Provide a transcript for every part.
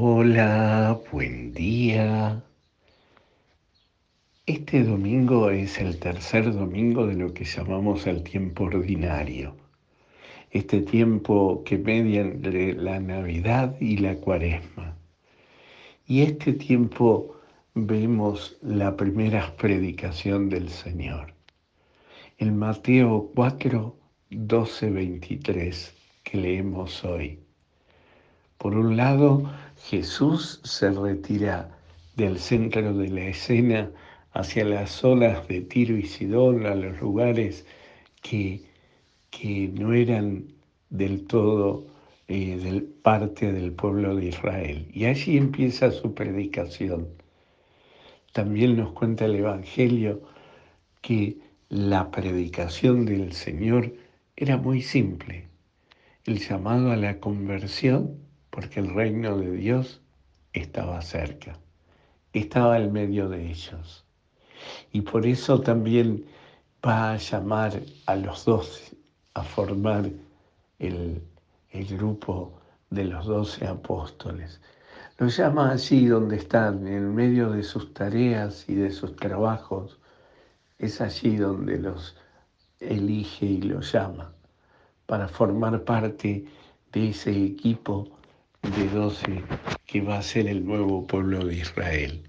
Hola, buen día. Este domingo es el tercer domingo de lo que llamamos el tiempo ordinario. Este tiempo que media entre la Navidad y la Cuaresma. Y este tiempo vemos la primera predicación del Señor. En Mateo 4, 12, 23, que leemos hoy. Por un lado, Jesús se retira del centro de la escena hacia las zonas de Tiro y Sidón, a los lugares que, que no eran del todo eh, del, parte del pueblo de Israel. Y allí empieza su predicación. También nos cuenta el Evangelio que la predicación del Señor era muy simple. El llamado a la conversión porque el reino de Dios estaba cerca, estaba en medio de ellos. Y por eso también va a llamar a los doce a formar el, el grupo de los doce apóstoles. Los llama allí donde están, en medio de sus tareas y de sus trabajos. Es allí donde los elige y los llama para formar parte de ese equipo de doce que va a ser el nuevo pueblo de Israel,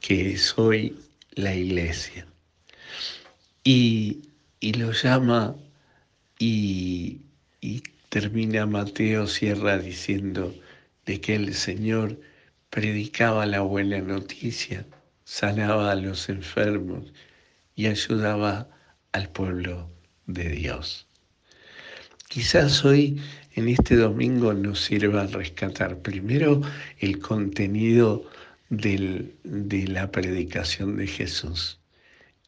que es hoy la iglesia. Y, lo llama y, y termina Mateo, cierra diciendo de que el Señor predicaba la buena noticia, sanaba a los enfermos y ayudaba al pueblo de Dios. Quizás hoy en este domingo nos sirva rescatar primero el contenido de la predicación de Jesús,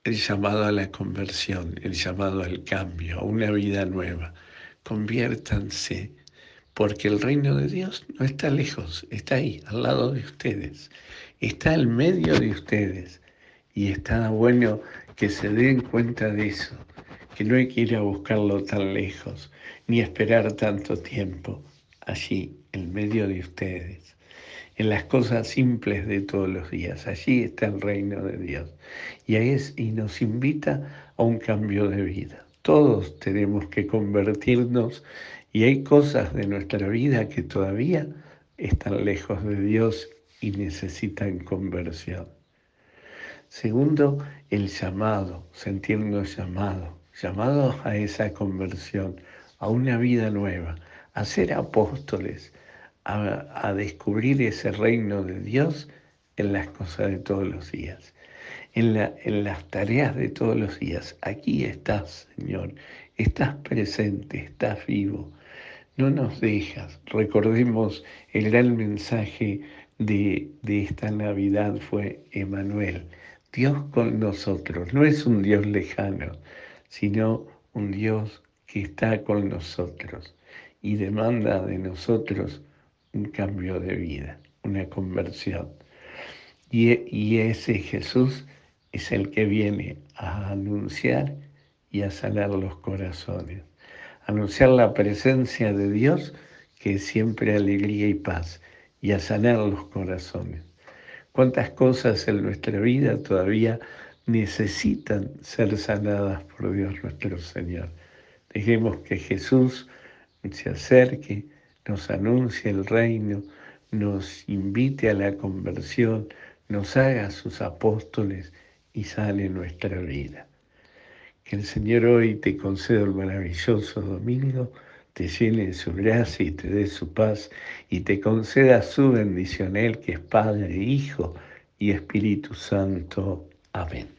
el llamado a la conversión, el llamado al cambio, a una vida nueva. Conviértanse, porque el reino de Dios no está lejos, está ahí, al lado de ustedes, está en medio de ustedes. Y está bueno que se den cuenta de eso que no hay que ir a buscarlo tan lejos, ni esperar tanto tiempo, allí, en medio de ustedes, en las cosas simples de todos los días. Allí está el reino de Dios. Y, es, y nos invita a un cambio de vida. Todos tenemos que convertirnos y hay cosas de nuestra vida que todavía están lejos de Dios y necesitan conversión. Segundo, el llamado, sentirnos llamados llamados a esa conversión, a una vida nueva, a ser apóstoles, a, descubrir ese reino de Dios en las cosas de todos los días, en, en las tareas de todos los días. Aquí estás, Señor, estás presente, estás vivo. No nos dejas. Recordemos el gran mensaje de, de esta Navidad fue Emanuel. Dios con nosotros, no es un Dios lejano, sino un Dios que está con nosotros y demanda de nosotros un cambio de vida, una conversión. Y, ese Jesús es el que viene a anunciar y a sanar los corazones, anunciar la presencia de Dios, que es siempre alegría y paz, y a sanar los corazones. ¿Cuántas cosas en nuestra vida todavía necesitan ser sanadas por Dios nuestro Señor. Dejemos que Jesús se acerque, nos anuncie el reino, nos invite a la conversión, nos haga sus apóstoles y sane nuestra vida. Que el Señor hoy te conceda el maravilloso domingo, te llene de su gracia y te dé su paz y te conceda su bendición, Él que es Padre, Hijo y Espíritu Santo. Amén.